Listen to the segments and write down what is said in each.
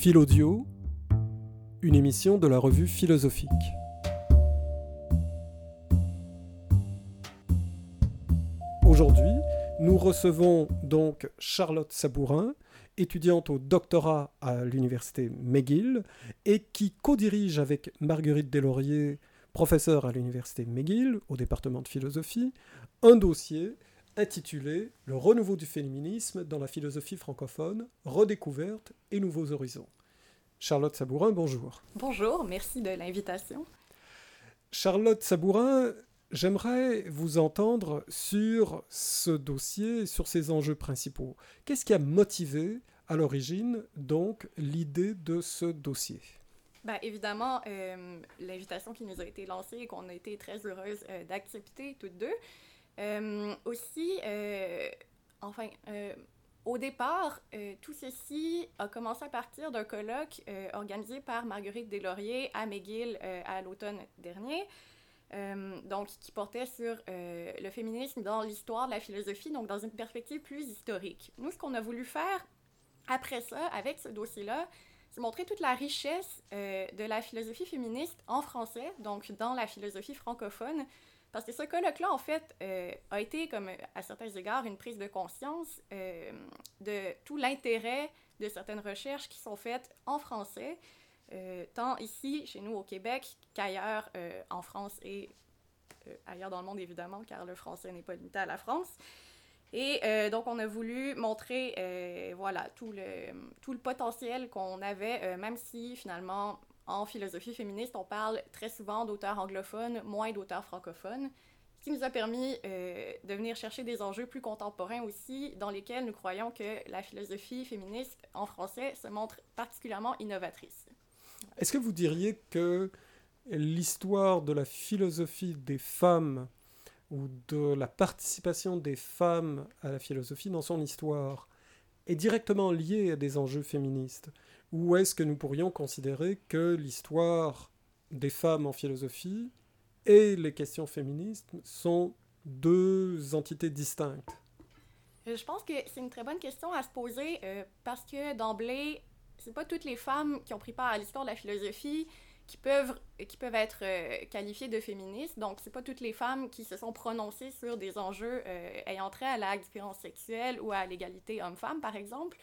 Philodio, une émission de la revue philosophique. Aujourd'hui, nous recevons donc Charlotte Sabourin, étudiante au doctorat à l'université McGill et qui co-dirige avec Marguerite Deslauriers, professeure à l'université McGill au département de philosophie, un dossier intitulé Le renouveau du féminisme dans la philosophie francophone, redécouverte et nouveaux horizons. Charlotte Sabourin, bonjour. Bonjour, merci de l'invitation. Charlotte Sabourin, j'aimerais vous entendre sur ce dossier, sur ses enjeux principaux. Qu'est-ce qui a motivé à l'origine donc l'idée de ce dossier? Ben, évidemment, euh, l'invitation qui nous a été lancée et qu'on a été très heureuse euh, d'accepter toutes deux, euh, aussi, euh, enfin, euh, au départ, tout ceci a commencé à partir d'un colloque organisé par Marguerite Deslauriers à McGill à l'automne dernier. donc, qui portait sur le féminisme dans l'histoire de la philosophie, donc dans une perspective plus historique. Nous, ce qu'on a voulu faire après ça, avec ce dossier-là, c'est montrer toute la richesse de la philosophie féministe en français, donc dans la philosophie francophone, parce que ce colloque-là, en fait, euh, a été, comme à certains égards, une prise de conscience euh, de tout l'intérêt de certaines recherches qui sont faites en français, euh, tant ici, chez nous au Québec, qu'ailleurs en France et ailleurs dans le monde, évidemment, car le français n'est pas limité à la France. Et donc, on a voulu montrer, voilà, tout le, tout le potentiel qu'on avait, même si, finalement, en philosophie féministe, on parle très souvent d'auteurs anglophones, moins d'auteurs francophones, ce qui nous a permis euh, de venir chercher des enjeux plus contemporains aussi, dans lesquels nous croyons que la philosophie féministe en français se montre particulièrement innovatrice. Est-ce que vous diriez que l'histoire de la philosophie des femmes ou de la participation des femmes à la philosophie dans son histoire est directement liée à des enjeux féministes? Ou est-ce que nous pourrions considérer que l'histoire des femmes en philosophie et les questions féministes sont deux entités distinctes? Euh, Je pense que c'est une très bonne question à se poser euh, parce que d'emblée, c'est pas toutes les femmes qui ont pris part à l'histoire de la philosophie qui peuvent, qui peuvent être euh, qualifiées de féministes. Donc, c'est pas toutes les femmes qui se sont prononcées sur des enjeux ayant trait à la différence sexuelle ou à l'égalité homme-femme, par exemple.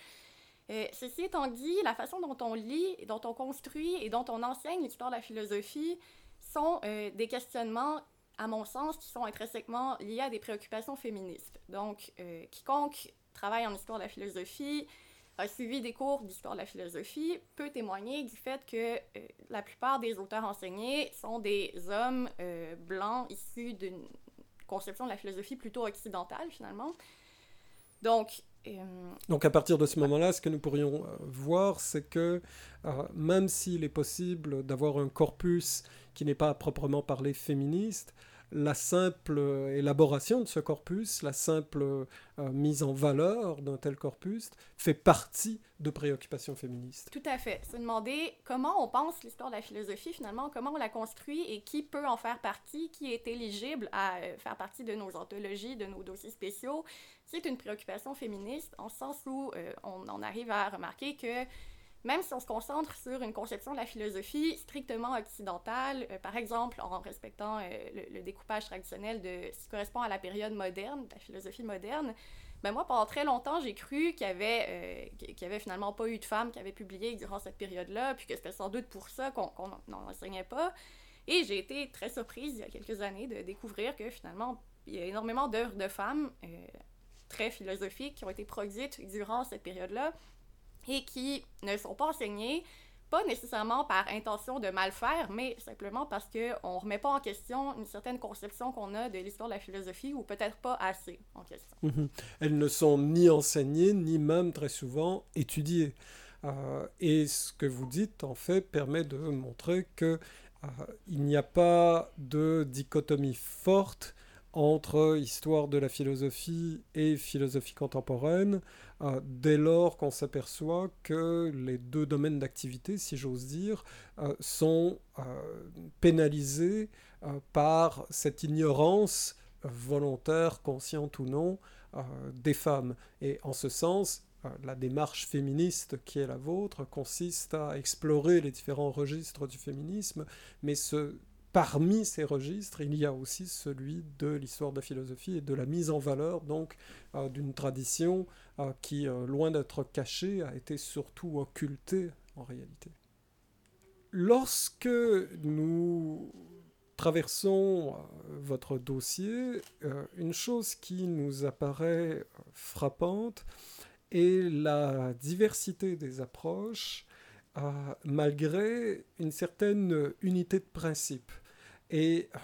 Euh, ceci étant dit, la façon dont on lit, dont on construit et dont on enseigne l'histoire de la philosophie sont euh, des questionnements, à mon sens, qui sont intrinsèquement liés à des préoccupations féministes. Donc, euh, quiconque travaille en histoire de la philosophie, a suivi des cours d'histoire de la philosophie, peut témoigner du fait que la plupart des auteurs enseignés sont des hommes blancs issus d'une conception de la philosophie plutôt occidentale, finalement. Donc, euh, Donc à partir de ce moment-là, ce que nous pourrions euh, voir, c'est que euh, même s'il est possible d'avoir un corpus qui n'est pas proprement parlé féministe, la simple élaboration de ce corpus, la simple euh, mise en valeur d'un tel corpus fait partie de préoccupations féministes. Tout à fait. Se demander comment on pense l'histoire de la philosophie finalement, comment on la construit et qui peut en faire partie, qui est éligible à euh, faire partie de nos anthologies, de nos dossiers spéciaux, c'est une préoccupation féministe en sens où euh, on, on arrive à remarquer que même si on se concentre sur une conception de la philosophie strictement occidentale, euh, par exemple en respectant euh, le, découpage traditionnel de ce qui correspond à la période moderne, la philosophie moderne, ben moi, pendant très longtemps, j'ai cru qu'il n'y avait, euh, avait finalement pas eu de femmes qui avaient publié durant cette période-là, puis que c'était sans doute pour ça qu'on n'en enseignait pas. Et j'ai été très surprise il y a quelques années de découvrir que finalement, il y a énormément d'œuvres de femmes très philosophiques qui ont été produites durant cette période-là, et qui ne sont pas enseignés, pas nécessairement par intention de mal faire, mais simplement parce qu'on ne remet pas en question une certaine conception qu'on a de l'histoire de la philosophie, ou peut-être pas assez en question. Mhm. Elles ne sont ni enseignées, ni même très souvent étudiées. Euh, et ce que vous dites, en fait, permet de montrer qu'il euh, n'y a pas de dichotomie forte entre histoire de la philosophie et philosophie contemporaine, euh, dès lors qu'on s'aperçoit que les deux domaines d'activité, si j'ose dire, euh, sont euh, pénalisés par cette ignorance volontaire, consciente ou non, des femmes. Et en ce sens, la démarche féministe qui est la vôtre consiste à explorer les différents registres du féminisme, mais ce, parmi ces registres, il y a aussi celui de l'histoire de la philosophie et de la mise en valeur donc euh, d'une tradition euh, qui, euh, loin d'être cachée, a été surtout occultée en réalité. Lorsque nous traversons votre dossier, une chose qui nous apparaît frappante est la diversité des approches malgré une certaine unité de principe. Et euh,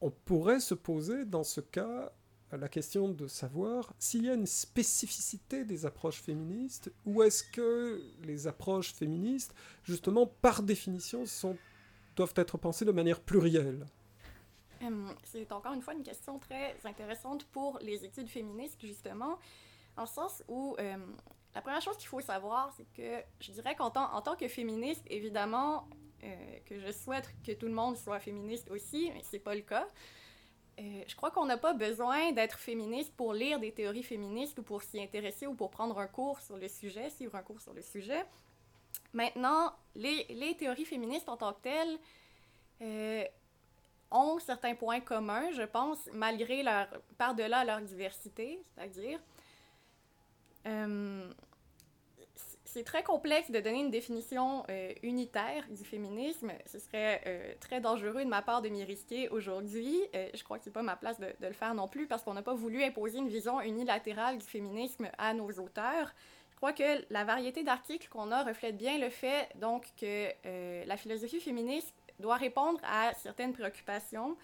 on pourrait se poser dans ce cas la question de savoir s'il y a une spécificité des approches féministes ou est-ce que les approches féministes, justement par définition, sont, doivent être pensées de manière plurielle? C'est encore une fois une question très intéressante pour les études féministes, justement, en sens où la première chose qu'il faut savoir, c'est que je dirais qu'en tant, que féministe, évidemment, que je souhaite que tout le monde soit féministe aussi, mais c'est pas le cas. Euh, je crois qu'on n'a pas besoin d'être féministe pour lire des théories féministes ou pour s'y intéresser ou pour prendre un cours sur le sujet, suivre un cours sur le sujet. Maintenant, les, les théories féministes en tant que telles euh, ont certains points communs, je pense, malgré leur, par-delà leur diversité, c'est-à-dire c'est très complexe de donner une définition euh, unitaire du féminisme. Ce serait euh, très dangereux de ma part de m'y risquer aujourd'hui. Euh, je crois que c'est pas ma place de, de, le faire non plus parce qu'on n'a pas voulu imposer une vision unilatérale du féminisme à nos auteurs. Je crois que la variété d'articles qu'on a reflète bien le fait donc que la philosophie féministe doit répondre à certaines préoccupations,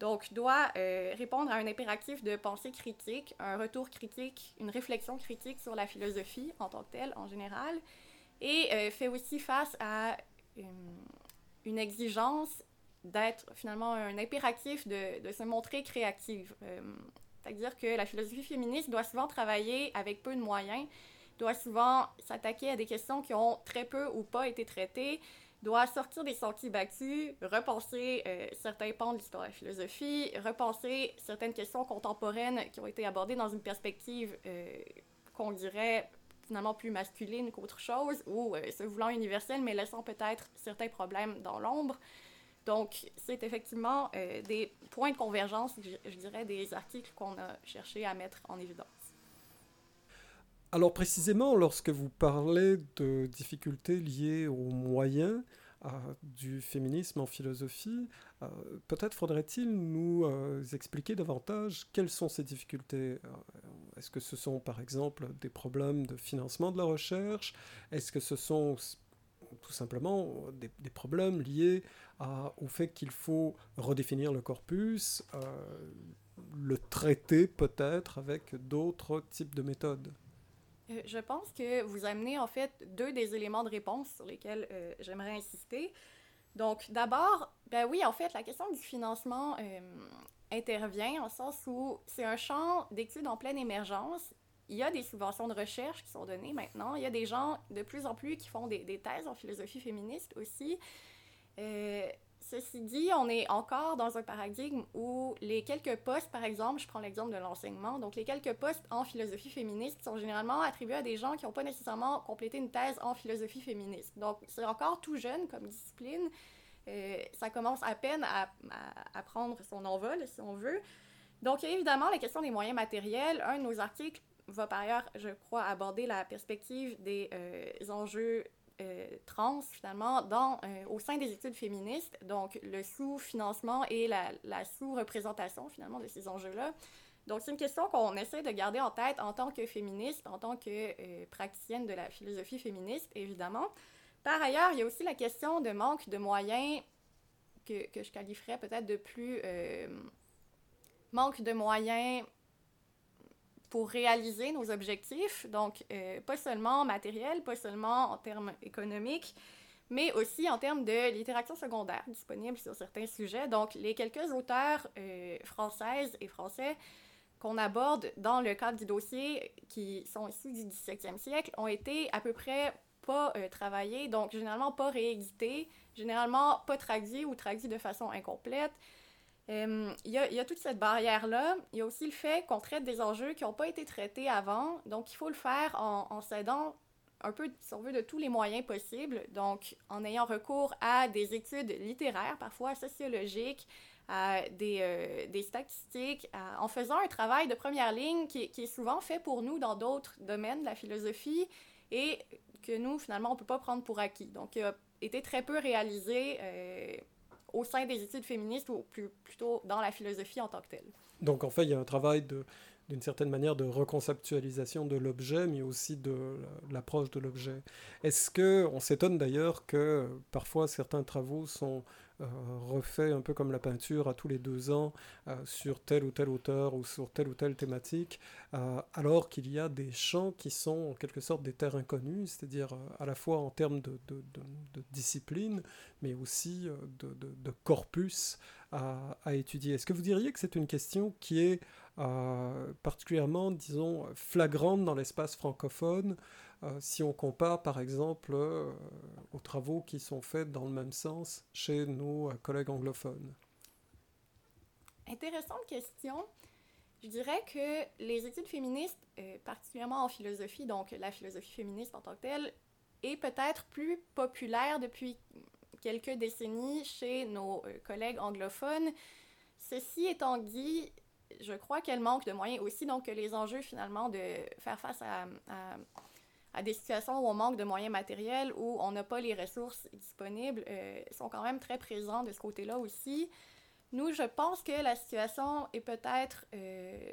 donc, doit euh, répondre à un impératif de pensée critique, un retour critique, une réflexion critique sur la philosophie en tant que telle, en général, et euh, fait aussi face à euh, une exigence d'être finalement un impératif de, de se montrer créative. C'est-à-dire que la philosophie féministe doit souvent travailler avec peu de moyens, doit souvent s'attaquer à des questions qui ont très peu ou pas été traitées, doit sortir des sentiers battus, repenser euh, certains pans de l'histoire de la philosophie, repenser certaines questions contemporaines qui ont été abordées dans une perspective euh, qu'on dirait finalement plus masculine qu'autre chose, ou euh, se voulant universelle, mais laissant peut-être certains problèmes dans l'ombre. Donc, c'est effectivement des points de convergence, je, je dirais, des articles qu'on a cherché à mettre en évidence. Alors précisément, lorsque vous parlez de difficultés liées aux moyens euh, du féminisme en philosophie, euh, peut-être faudrait-il nous euh, expliquer davantage quelles sont ces difficultés? Est-ce que ce sont par exemple des problèmes de financement de la recherche? Est-ce que ce sont tout simplement des, problèmes liés au fait qu'il faut redéfinir le corpus, le traiter peut-être avec d'autres types de méthodes? Euh, je pense que vous amenez en fait deux des éléments de réponse sur lesquels euh, j'aimerais insister. Donc d'abord, ben oui, en fait, la question du financement euh, intervient en sens où c'est un champ d'études en pleine émergence. Il y a des subventions de recherche qui sont données maintenant. Il y a des gens de plus en plus qui font des, des thèses en philosophie féministe aussi. Ceci dit, on est encore dans un paradigme où les quelques postes, par exemple, je prends l'exemple de l'enseignement, donc les quelques postes en philosophie féministe sont généralement attribués à des gens qui n'ont pas nécessairement complété une thèse en philosophie féministe. Donc c'est encore tout jeune comme discipline. Euh, ça commence à peine à, à, prendre son envol, si on veut. Donc il y a évidemment la question des moyens matériels. Un de nos articles va par ailleurs, je crois, aborder la perspective des euh, enjeux euh, trans, finalement, dans, euh, au sein des études féministes, donc le sous-financement et la, sous-représentation, finalement, de ces enjeux-là. Donc, c'est une question qu'on essaie de garder en tête en tant que féministe, en tant que euh, praticienne de la philosophie féministe, évidemment. Par ailleurs, il y a aussi la question de manque de moyens que, que je qualifierais peut-être de plus... manque de moyens pour réaliser nos objectifs, donc euh, pas seulement matériel, pas seulement en termes économiques, mais aussi en termes de littérature secondaire disponible sur certains sujets. Donc les quelques auteurs euh, françaises et français qu'on aborde dans le cadre du dossier qui sont issus du 17e siècle ont été à peu près pas euh, travaillés, donc généralement pas réédités, généralement pas traduits ou traduits de façon incomplète. Il y, a, toute cette barrière-là. Il y a aussi le fait qu'on traite des enjeux qui n'ont pas été traités avant. Donc, il faut le faire en, s'aidant un peu, si on veut, de tous les moyens possibles. Donc, en ayant recours à des études littéraires, parfois sociologiques, à des, euh, statistiques, en faisant un travail de première ligne qui, qui est souvent fait pour nous dans d'autres domaines de la philosophie et que nous, finalement, on ne peut pas prendre pour acquis. Donc, il a été très peu réalisé euh, au sein des études féministes ou plutôt dans la philosophie en tant que telle. Donc, en fait, il y a un travail d'une certaine manière de reconceptualisation de l'objet, mais aussi de l'approche de l'objet. Est-ce que on s'étonne d'ailleurs que parfois certains travaux sont euh, refaits un peu comme la peinture à tous les deux ans euh, sur tel ou tel auteur ou sur telle ou telle thématique, euh, alors qu'il y a des champs qui sont en quelque sorte des terres inconnues, c'est-à-dire à la fois en termes de, discipline, mais aussi de, corpus à, à étudier. Est-ce que vous diriez que c'est une question qui est particulièrement, disons, flagrante dans l'espace francophone, si on compare par exemple euh, aux travaux qui sont faits dans le même sens chez nos collègues anglophones. Intéressante question. Je dirais que les études féministes, particulièrement en philosophie, donc la philosophie féministe en tant que telle, est peut-être plus populaire depuis quelques décennies chez nos collègues anglophones. Ceci étant dit, je crois qu'elle manque de moyens aussi, donc les enjeux finalement de faire face à, des situations où on manque de moyens matériels, où on n'a pas les ressources disponibles, euh, sont quand même très présents de ce côté-là aussi. Nous, je pense que la situation est peut-être euh,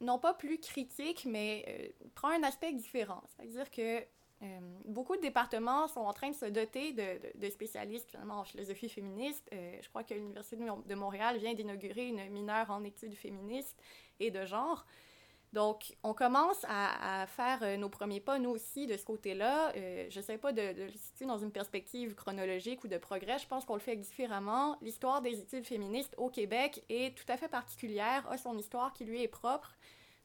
non pas plus critique, mais euh, prend un aspect différent. C'est-à-dire que euh, beaucoup de départements sont en train de se doter de, de, spécialistes finalement en philosophie féministe. Je crois que l'Université de Montréal vient d'inaugurer une mineure en études féministes et de genre. Donc, on commence à, faire euh, nos premiers pas, nous aussi, de ce côté-là. je ne sais pas de, de, le situer dans une perspective chronologique ou de progrès. Je pense qu'on le fait différemment. L'histoire des études féministes au Québec est tout à fait particulière, a son histoire qui lui est propre.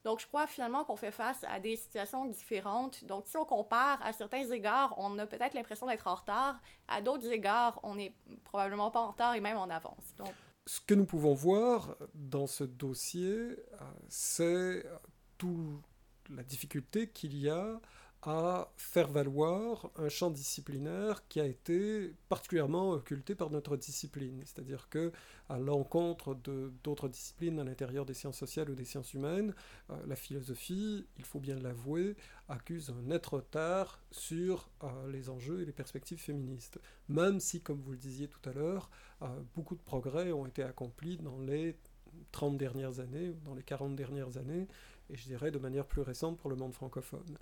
Donc, je crois finalement qu'on fait face à des situations différentes. Donc, si on compare, à certains égards, on a peut-être l'impression d'être en retard. À d'autres égards, on n'est probablement pas en retard et même en avance. Donc... Ce que nous pouvons voir dans ce dossier, euh, c'est toute la difficulté qu'il y a à faire valoir un champ disciplinaire qui a été particulièrement occulté par notre discipline. C'est-à-dire que, à l'encontre d'autres disciplines à l'intérieur des sciences sociales ou des sciences humaines, euh, la philosophie, il faut bien l'avouer, accuse un net retard sur euh, les enjeux et les perspectives féministes. Même si, comme vous le disiez tout à l'heure, euh, beaucoup de progrès ont été accomplis dans les 30 dernières années, dans les 40 dernières années, et je dirais de manière plus récente pour le monde francophone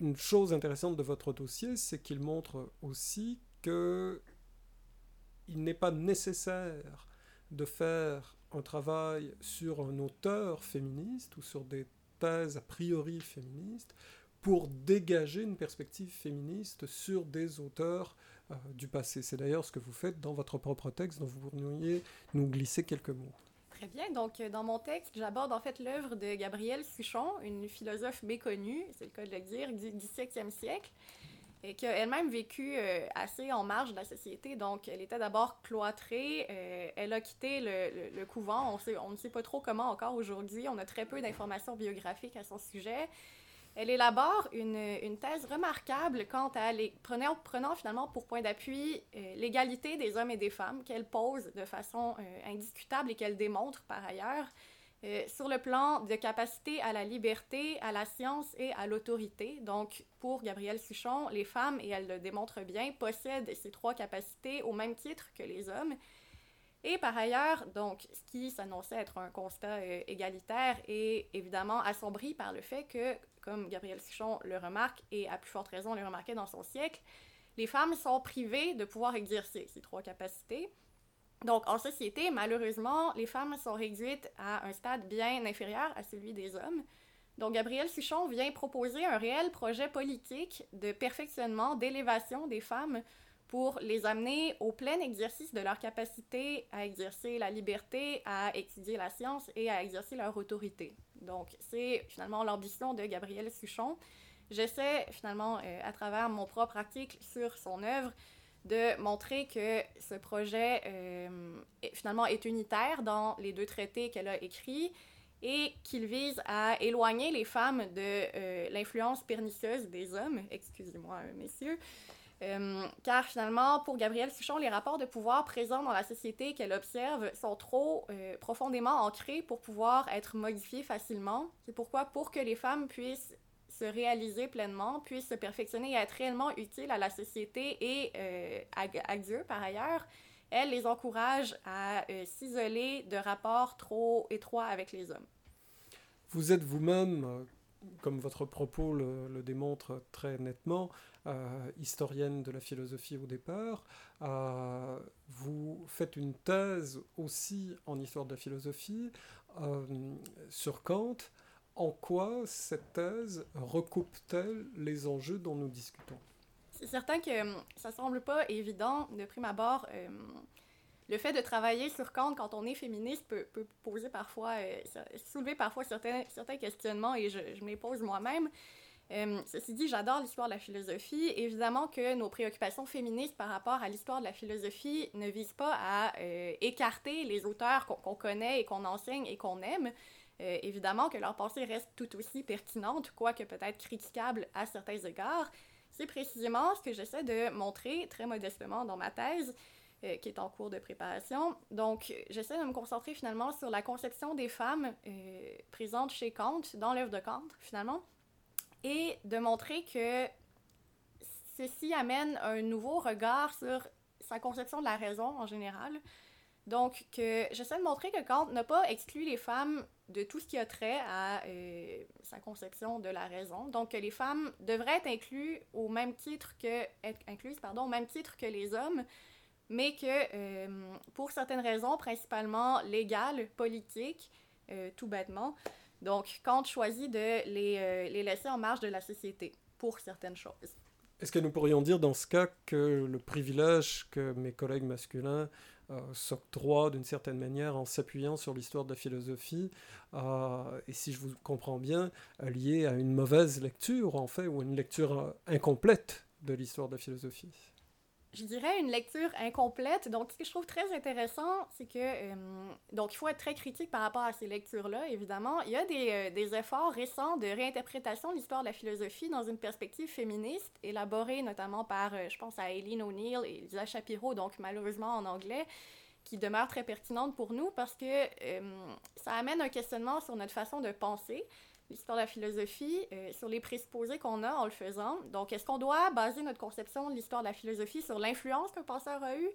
une chose intéressante de votre dossier, c'est qu'il montre aussi que il n'est pas nécessaire de faire un travail sur un auteur féministe ou sur des thèses a priori féministes pour dégager une perspective féministe sur des auteurs euh, du passé. C'est d'ailleurs ce que vous faites dans votre propre texte dont vous pourriez nous glisser quelques mots. Très bien. Donc, euh, dans mon texte, j'aborde en fait l'œuvre de Gabrielle Suchon, une philosophe méconnue, c'est le cas de le dire, du XVIIe siècle, et qui a elle-même vécu euh, assez en marge de la société. Donc, elle était d'abord cloîtrée, euh, elle a quitté le, couvent. On, on ne sait pas trop comment encore aujourd'hui. On a très peu d'informations biographiques à son sujet. Elle élabore une, une thèse remarquable quant à les, prenant, prenant finalement pour point d'appui euh, l'égalité des hommes et des femmes qu'elle pose de façon euh, indiscutable et qu'elle démontre par ailleurs euh, sur le plan de capacité à la liberté, à la science et à l'autorité. Donc, pour Gabrielle Suchon, les femmes, et elle le démontre bien, possèdent ces trois capacités au même titre que les hommes. Et par ailleurs, donc, ce qui s'annonçait être un constat égalitaire est évidemment assombri par le fait que comme Gabriel Sichon le remarque, et à plus forte raison le remarquait dans son siècle, les femmes sont privées de pouvoir exercer ces trois capacités. Donc, en société, malheureusement, les femmes sont réduites à un stade bien inférieur à celui des hommes. Donc, Gabriel Suchon vient proposer un réel projet politique de perfectionnement, d'élévation des femmes pour les amener au plein exercice de leur capacité à exercer la liberté, à étudier la science et à exercer leur autorité. Donc, c'est finalement l'ambition de Gabriel Suchon. J'essaie finalement, euh, à travers mon propre article sur son œuvre, de montrer que ce projet euh, finalement est unitaire dans les deux traités qu'elle a écrits et qu'il vise à éloigner les femmes de euh, l'influence pernicieuse des hommes, excusez-moi messieurs, euh, car finalement, pour Gabrielle Suchon, les rapports de pouvoir présents dans la société qu'elle observe sont trop profondément ancrés pour pouvoir être modifiés facilement. C'est pourquoi, pour que les femmes puissent se réaliser pleinement, puisse se perfectionner et être réellement utile à la société et euh, à, Dieu par ailleurs, elle les encourage à euh, s'isoler de rapports trop étroits avec les hommes. Vous êtes vous-même, euh, comme votre propos le, démontre très nettement, historienne de la philosophie au départ. vous faites une thèse aussi en histoire de la philosophie sur Kant en quoi cette thèse recoupe-t-elle les enjeux dont nous discutons? C'est certain que ça semble pas évident de prime abord. Le fait de travailler sur Kant quand on est féministe peut, poser parfois, euh, soulever parfois certains, questionnements et je, me les pose moi-même. Hum, ceci dit, j'adore l'histoire de la philosophie. Évidemment que nos préoccupations féministes par rapport à l'histoire de la philosophie ne visent pas à euh, écarter les auteurs qu'on connaît et qu'on enseigne et qu'on aime, euh, évidemment que leur pensée reste tout aussi pertinente, quoique peut-être critiquable à certains égards. C'est précisément ce que j'essaie de montrer très modestement dans ma thèse, euh, qui est en cours de préparation. Donc, j'essaie de me concentrer finalement sur la conception des femmes euh, présentes chez Kant, dans l'œuvre de Kant, finalement, et de montrer que ceci amène un nouveau regard sur sa conception de la raison en général, donc, j'essaie de montrer que Kant n'a pas exclu les femmes de tout ce qui a trait à euh, sa conception de la raison. Donc, que les femmes devraient être incluses au même titre que, être incluses, pardon, au même titre que les hommes, mais que euh, pour certaines raisons, principalement légales, politiques, euh, tout bêtement, donc Kant choisit de les, les laisser en marge de la société pour certaines choses. Est-ce que nous pourrions dire dans ce cas que le privilège que mes collègues masculins euh, s'octroie d'une certaine manière en s'appuyant sur l'histoire de la philosophie, euh, et si je vous comprends bien, euh, lié à une mauvaise lecture, en fait, ou une lecture incomplète de l'histoire de la philosophie? Je dirais une lecture incomplète. Donc, ce que je trouve très intéressant, c'est que, euh, donc, il faut être très critique par rapport à ces lectures-là, évidemment. Il y a des, euh, des, efforts récents de réinterprétation de l'histoire de la philosophie dans une perspective féministe, élaborée notamment par, euh, je pense à Eileen O'Neill et Lisa Shapiro, donc malheureusement en anglais, qui demeure très pertinente pour nous parce que ça amène un questionnement sur notre façon de penser l'histoire de la philosophie, euh, sur les présupposés qu'on a en le faisant. Donc, est-ce qu'on doit baser notre conception de l'histoire de la philosophie sur l'influence qu'un penseur a eue,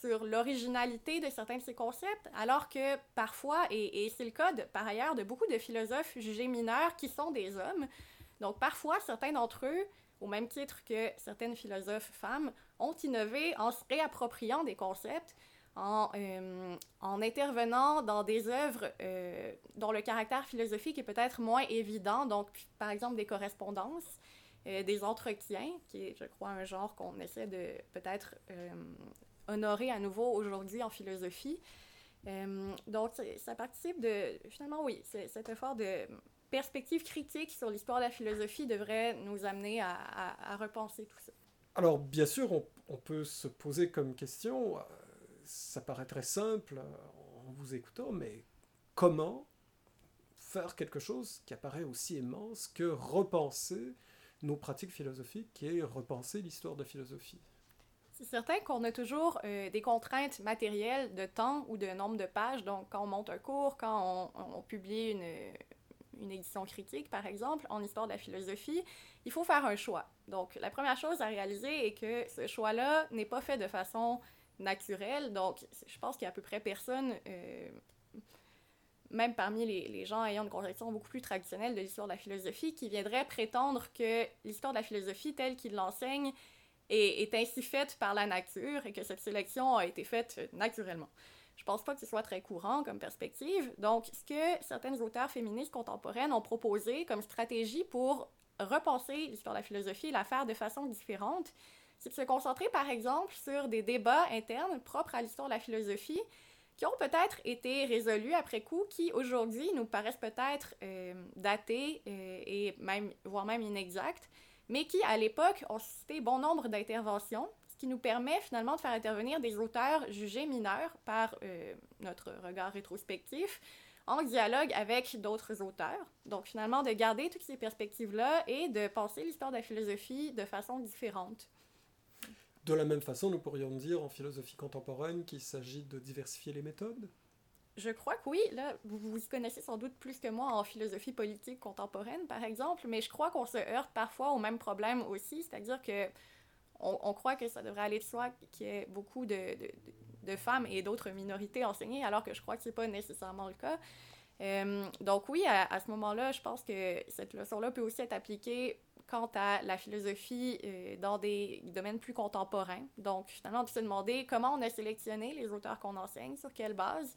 sur l'originalité de certains de ses concepts, alors que parfois, et, et c'est le cas par ailleurs de beaucoup de philosophes jugés mineurs qui sont des hommes, donc parfois certains d'entre eux, au même titre que certaines philosophes femmes, ont innové en se réappropriant des concepts en, euh, en intervenant dans des œuvres euh, dont le caractère philosophique est peut-être moins évident, donc par exemple des correspondances, euh, des entretiens, qui est, je crois, un genre qu'on essaie de peut-être honorer à nouveau aujourd'hui en philosophie. donc ça participe de, finalement oui, cet effort de perspective critique sur l'histoire de la philosophie devrait nous amener à, repenser tout ça. Alors bien sûr, on peut se poser comme question ça paraît très simple en vous écoutant, mais comment faire quelque chose qui apparaît aussi immense que repenser nos pratiques philosophiques et repenser l'histoire de philosophie? C'est certain qu'on a toujours euh, des contraintes matérielles de temps ou de nombre de pages. Donc, quand on monte un cours, quand on, publie une, une, édition critique, par exemple, en histoire de la philosophie, il faut faire un choix. Donc, la première chose à réaliser est que ce choix-là n'est pas fait de façon naturel. Donc, je pense qu'il y a à peu près personne, euh, même parmi les, gens ayant une conception beaucoup plus traditionnelle de l'histoire de la philosophie, qui viendrait prétendre que l'histoire de la philosophie telle qu'il l'enseigne est, est, ainsi faite par la nature et que cette sélection a été faite naturellement. Je pense pas que ce soit très courant comme perspective. Donc, ce que certaines auteurs féministes contemporaines ont proposé comme stratégie pour repenser l'histoire de la philosophie et la faire de façon différente, c'est de se concentrer, par exemple, sur des débats internes propres à l'histoire de la philosophie qui ont peut-être été résolus après coup, qui aujourd'hui nous paraissent peut-être euh, datés euh, et même, voire même inexacts, mais qui, à l'époque, ont suscité bon nombre d'interventions, ce qui nous permet finalement de faire intervenir des auteurs jugés mineurs par euh, notre regard rétrospectif, en dialogue avec d'autres auteurs. Donc finalement, de garder toutes ces perspectives-là et de penser l'histoire de la philosophie de façon différente. De la même façon, nous pourrions dire en philosophie contemporaine qu'il s'agit de diversifier les méthodes je crois que oui. Là, vous vous connaissez sans doute plus que moi en philosophie politique contemporaine, par exemple, mais je crois qu'on se heurte parfois au même problème aussi, c'est-à-dire que on, croit que ça devrait aller de soi qu'il y ait beaucoup de, de, femmes et d'autres minorités enseignées, alors que je crois que c'est pas nécessairement le cas. Euh, donc oui, à, ce moment-là, je pense que cette leçon-là peut aussi être appliquée quant à la philosophie euh, dans des domaines plus contemporains. Donc finalement, de se demander comment on a sélectionné les auteurs qu'on enseigne, sur quelle base,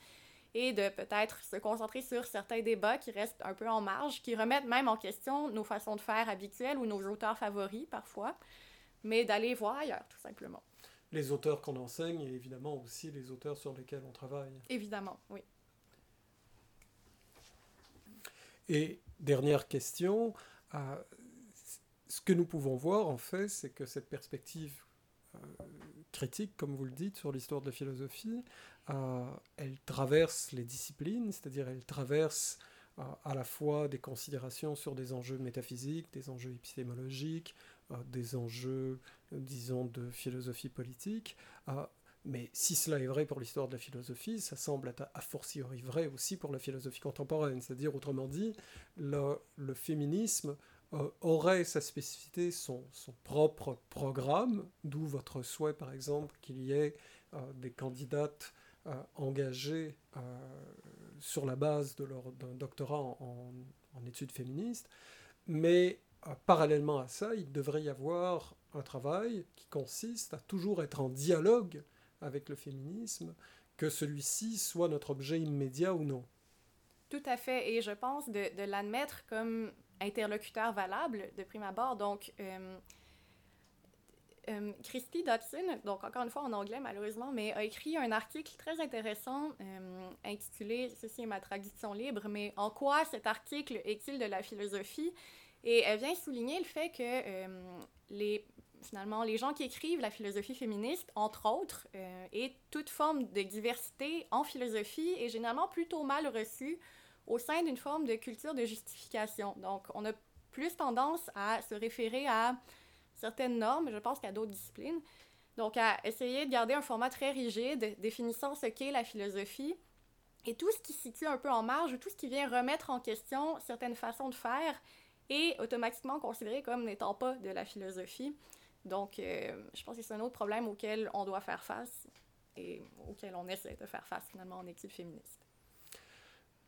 et de peut-être se concentrer sur certains débats qui restent un peu en marge, qui remettent même en question nos façons de faire habituelles ou nos auteurs favoris parfois, mais d'aller voir ailleurs, tout simplement. Les auteurs qu'on enseigne et évidemment aussi les auteurs sur lesquels on travaille. Évidemment, oui. Et dernière question, ce que nous pouvons voir en fait, c'est que cette perspective euh, critique, comme vous le dites, sur l'histoire de la philosophie, euh, elle traverse les disciplines, c'est-à-dire elle traverse euh, à la fois des considérations sur des enjeux métaphysiques, des enjeux épistémologiques, des enjeux, disons, de philosophie politique. mais si cela est vrai pour l'histoire de la philosophie, ça semble être a fortiori vrai aussi pour la philosophie contemporaine. C'est-à-dire, autrement dit, le féminisme aurait sa spécificité, son, propre programme, d'où votre souhait, par exemple, qu'il y ait des candidates euh, sur la base de leur, d'un doctorat en, études féministes, mais euh, parallèlement à ça, il devrait y avoir un travail qui consiste à toujours être en dialogue avec le féminisme, que celui-ci soit notre objet immédiat ou non. Tout à fait, et je pense de l'admettre comme interlocuteur valable de prime abord. Donc, euh, euh, Christy Dodson, donc encore une fois en anglais malheureusement, mais a écrit un article très intéressant euh, intitulé Ceci est ma traduction libre, mais en quoi cet article est-il de la philosophie? Et elle vient souligner le fait que les, finalement les gens qui écrivent la philosophie féministe, entre autres, et toute forme de diversité en philosophie est généralement plutôt mal reçue au sein d'une forme de culture de justification. Donc on a plus tendance à se référer à certaines normes, je pense qu'à d'autres disciplines. Donc, à essayer de garder un format très rigide, définissant ce qu'est la philosophie, et tout ce qui se situe un peu en marge, ou tout ce qui vient remettre en question certaines façons de faire, est automatiquement considéré comme n'étant pas de la philosophie. Donc, euh, je pense que c'est un autre problème auquel on doit faire face et auquel on essaie de faire face finalement en études féministes.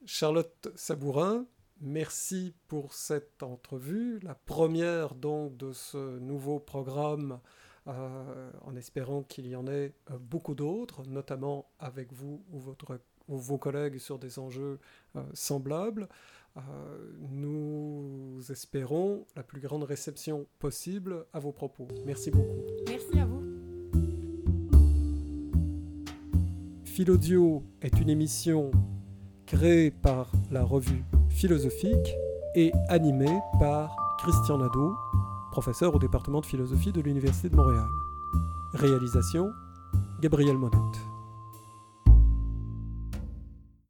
Charlotte Sabourin, Merci pour cette entrevue, la première donc de ce nouveau programme, euh, en espérant qu'il y en ait euh, beaucoup d'autres, notamment avec vous ou, votre, vos collègues sur des enjeux euh, semblables. nous espérons la plus grande réception possible à vos propos. Merci beaucoup. Merci à vous. Philodio est une émission créée par la revue philosophique et animé par Christian Nadeau, professeur au département de philosophie de l'Université de Montréal. Réalisation Gabriel Monette.